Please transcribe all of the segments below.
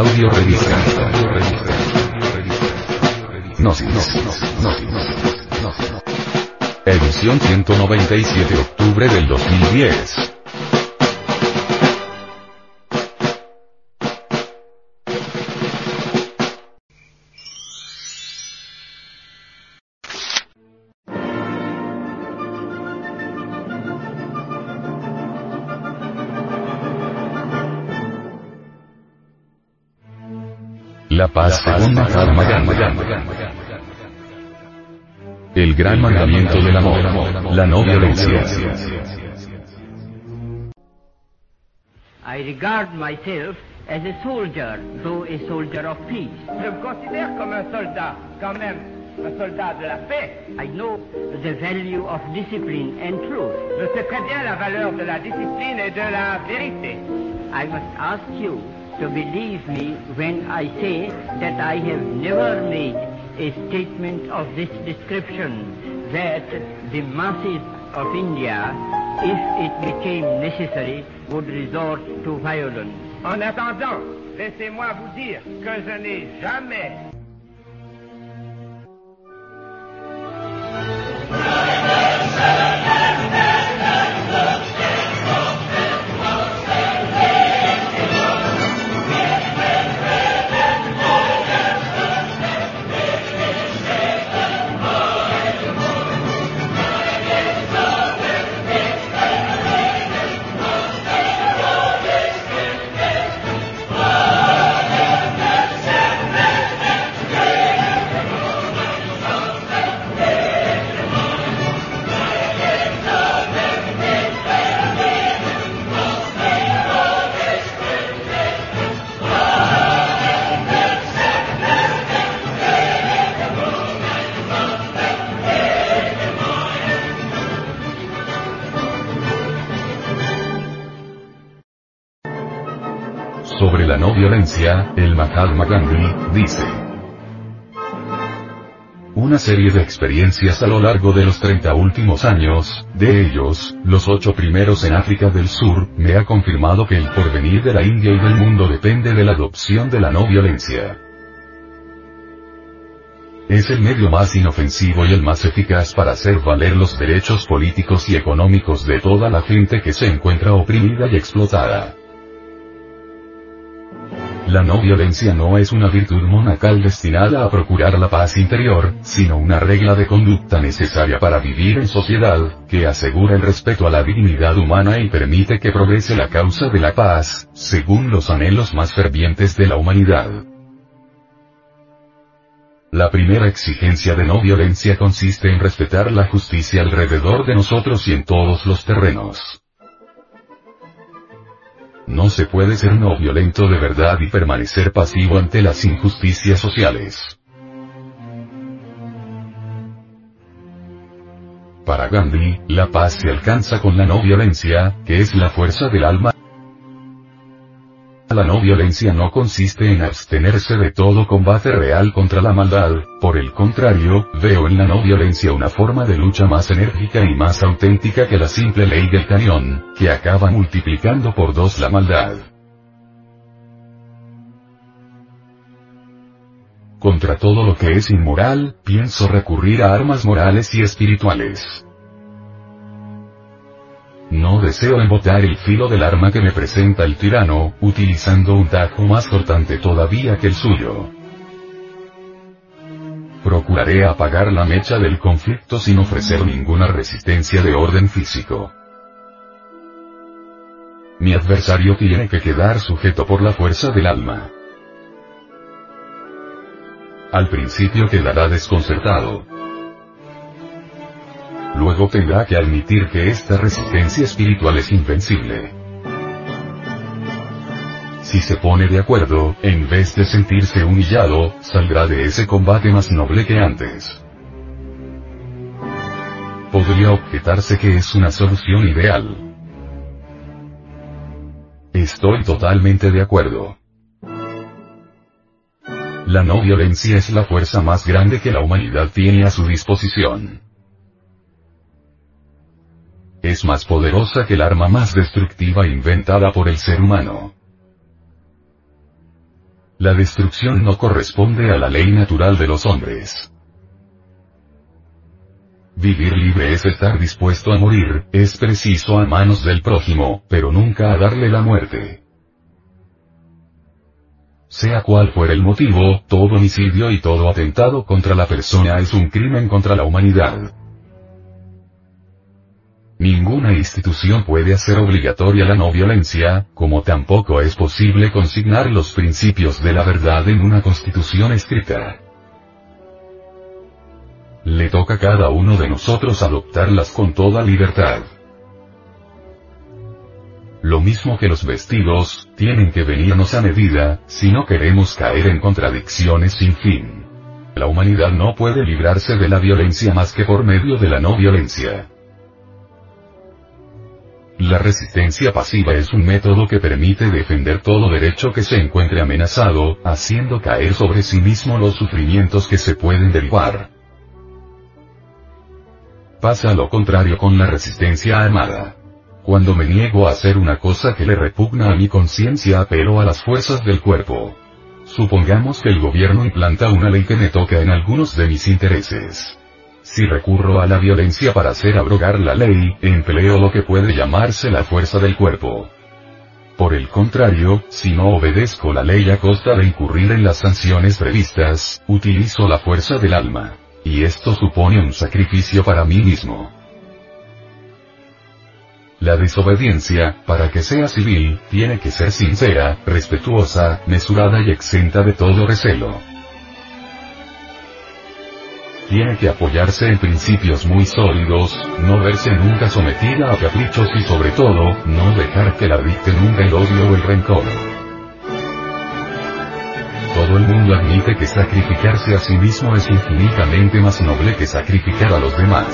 Audio revista. Gnosis. Edición 197 de octubre del 2010. La paz según Mahatma Gandhi. El gran mandamiento del amor, la no violencia. I regard myself as a soldier, though a soldier of peace. Je me considère comme un soldat, quand même, un soldat de la paix. I know the value of discipline and truth. Je sais très bien la valeur de la discipline et de la vérité. I must ask you to believe me when I say that I have never made a statement of this description that the masses of India, if it became necessary, would resort to violence. En attendant, laissez-moi vous dire que je n'ai jamais violencia, el Mahatma Gandhi, dice. Una serie de experiencias a lo largo de los 30 últimos años, de ellos, los ocho primeros en África del Sur, me ha confirmado que el porvenir de la India y del mundo depende de la adopción de la no violencia. Es el medio más inofensivo y el más eficaz para hacer valer los derechos políticos y económicos de toda la gente que se encuentra oprimida y explotada. La no violencia no es una virtud monacal destinada a procurar la paz interior, sino una regla de conducta necesaria para vivir en sociedad, que asegura el respeto a la dignidad humana y permite que progrese la causa de la paz, según los anhelos más fervientes de la humanidad. La primera exigencia de no violencia consiste en respetar la justicia alrededor de nosotros y en todos los terrenos. No se puede ser no violento de verdad y permanecer pasivo ante las injusticias sociales. Para Gandhi, la paz se alcanza con la no violencia, que es la fuerza del alma. La no violencia no consiste en abstenerse de todo combate real contra la maldad, por el contrario, veo en la no violencia una forma de lucha más enérgica y más auténtica que la simple ley del cañón, que acaba multiplicando por dos la maldad. Contra todo lo que es inmoral, pienso recurrir a armas morales y espirituales. No deseo embotar el filo del arma que me presenta el tirano, utilizando un tajo más cortante todavía que el suyo. Procuraré apagar la mecha del conflicto sin ofrecer ninguna resistencia de orden físico. Mi adversario tiene que quedar sujeto por la fuerza del alma. Al principio quedará desconcertado. Luego tendrá que admitir que esta resistencia espiritual es invencible. Si se pone de acuerdo, en vez de sentirse humillado, saldrá de ese combate más noble que antes. Podría objetarse que es una solución ideal. Estoy totalmente de acuerdo. La no violencia es la fuerza más grande que la humanidad tiene a su disposición. Es más poderosa que el arma más destructiva inventada por el ser humano. La destrucción no corresponde a la ley natural de los hombres. Vivir libre es estar dispuesto a morir, es preciso a manos del prójimo, pero nunca a darle la muerte. Sea cual fuera el motivo, todo homicidio y todo atentado contra la persona es un crimen contra la humanidad. Ninguna institución puede hacer obligatoria la no violencia, como tampoco es posible consignar los principios de la verdad en una constitución escrita. Le toca a cada uno de nosotros adoptarlas con toda libertad. Lo mismo que los vestidos, tienen que venirnos a medida, si no queremos caer en contradicciones sin fin. La humanidad no puede librarse de la violencia más que por medio de la no violencia. La resistencia pasiva es un método que permite defender todo derecho que se encuentre amenazado, haciendo caer sobre sí mismo los sufrimientos que se pueden derivar. Pasa lo contrario con la resistencia armada. Cuando me niego a hacer una cosa que le repugna a mi conciencia apelo a las fuerzas del cuerpo. Supongamos que el gobierno implanta una ley que me toca en algunos de mis intereses. Si recurro a la violencia para hacer abrogar la ley, empleo lo que puede llamarse la fuerza del cuerpo. Por el contrario, si no obedezco la ley a costa de incurrir en las sanciones previstas, utilizo la fuerza del alma. Y esto supone un sacrificio para mí mismo. La desobediencia, para que sea civil, tiene que ser sincera, respetuosa, mesurada y exenta de todo recelo tiene que apoyarse en principios muy sólidos, no verse nunca sometida a caprichos y sobre todo, no dejar que la dicte nunca el odio o el rencor. Todo el mundo admite que sacrificarse a sí mismo es infinitamente más noble que sacrificar a los demás.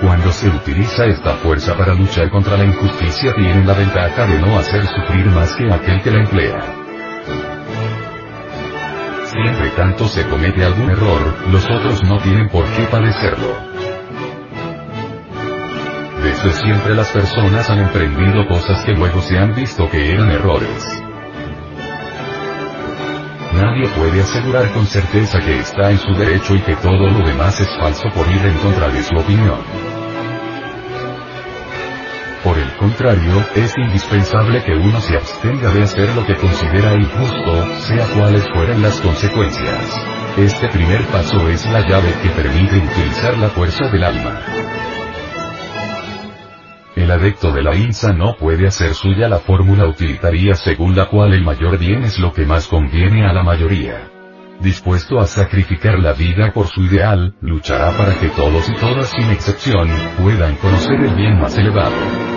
Cuando se utiliza esta fuerza para luchar contra la injusticia tienen la ventaja de no hacer sufrir más que aquel que la emplea. Si entre tanto se comete algún error, los otros no tienen por qué padecerlo. Desde siempre las personas han emprendido cosas que luego se han visto que eran errores. Nadie puede asegurar con certeza que está en su derecho y que todo lo demás es falso por ir en contra de su opinión. Contrario, es indispensable que uno se abstenga de hacer lo que considera injusto, sea cuales fueran las consecuencias. Este primer paso es la llave que permite utilizar la fuerza del alma. El adecto de la INSA no puede hacer suya la fórmula utilitaria según la cual el mayor bien es lo que más conviene a la mayoría. Dispuesto a sacrificar la vida por su ideal, luchará para que todos y todas sin excepción, puedan conocer el bien más elevado.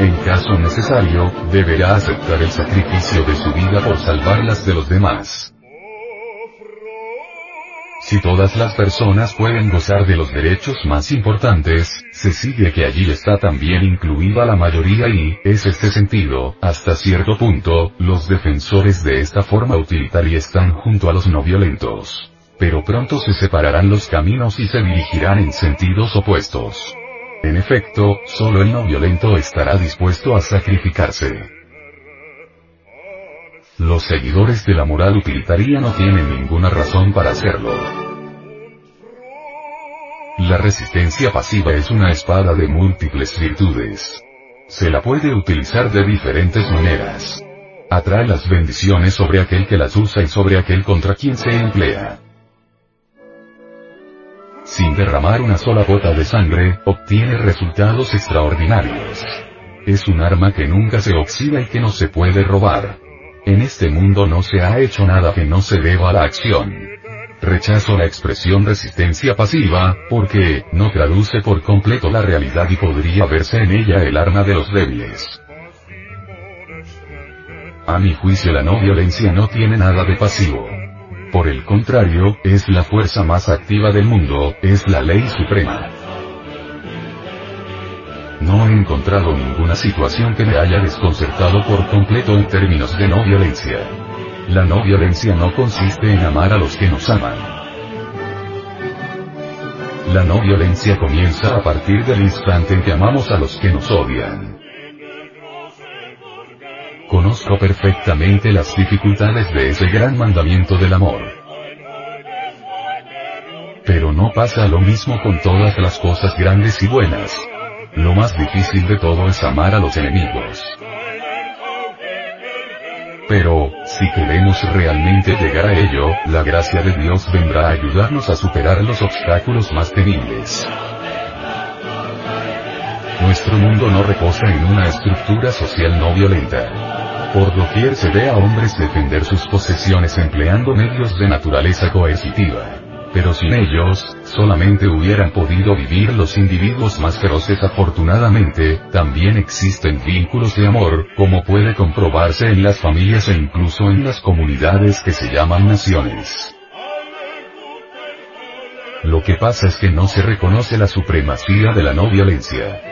En caso necesario, deberá aceptar el sacrificio de su vida por salvarlas de los demás. Si todas las personas pueden gozar de los derechos más importantes, se sigue que allí está también incluida la mayoría y, es este sentido, hasta cierto punto, los defensores de esta forma utilitaria están junto a los no violentos. Pero pronto se separarán los caminos y se dirigirán en sentidos opuestos. En efecto, solo el no violento estará dispuesto a sacrificarse. Los seguidores de la moral utilitaria no tienen ninguna razón para hacerlo. La resistencia pasiva es una espada de múltiples virtudes. Se la puede utilizar de diferentes maneras. Atrae las bendiciones sobre aquel que las usa y sobre aquel contra quien se emplea sin derramar una sola gota de sangre, obtiene resultados extraordinarios. Es un arma que nunca se oxida y que no se puede robar. En este mundo no se ha hecho nada que no se deba a la acción. Rechazo la expresión resistencia pasiva, porque, no traduce por completo la realidad y podría verse en ella el arma de los débiles. A mi juicio la no violencia no tiene nada de pasivo. Por el contrario, es la fuerza más activa del mundo, es la ley suprema. No he encontrado ninguna situación que me haya desconcertado por completo en términos de no violencia. La no violencia no consiste en amar a los que nos aman. La no violencia comienza a partir del instante en que amamos a los que nos odian. Conozco perfectamente las dificultades de ese gran mandamiento del amor. Pero no pasa lo mismo con todas las cosas grandes y buenas. Lo más difícil de todo es amar a los enemigos. Pero, si queremos realmente llegar a ello, la gracia de Dios vendrá a ayudarnos a superar los obstáculos más temibles. Nuestro mundo no reposa en una estructura social no violenta. Por doquier se ve a hombres defender sus posesiones empleando medios de naturaleza coercitiva. Pero sin ellos, solamente hubieran podido vivir los individuos más feroces. Afortunadamente, también existen vínculos de amor, como puede comprobarse en las familias e incluso en las comunidades que se llaman naciones. Lo que pasa es que no se reconoce la supremacía de la no violencia.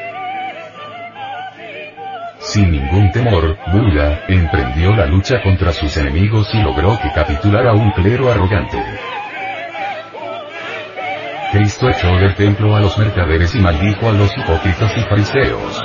Sin ningún temor, Buda, emprendió la lucha contra sus enemigos y logró que capitulara un clero arrogante. Cristo echó del templo a los mercaderes y maldijo a los hipócritas y fariseos.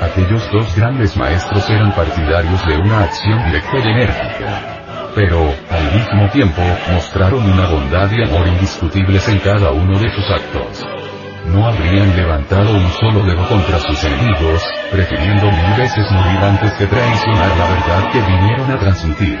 Aquellos dos grandes maestros eran partidarios de una acción directa y enérgica. Pero, al mismo tiempo, mostraron una bondad y amor indiscutibles en cada uno de sus actos. No habrían levantado un solo dedo contra sus enemigos, prefiriendo mil veces morir antes que traicionar la verdad que vinieron a transmitir.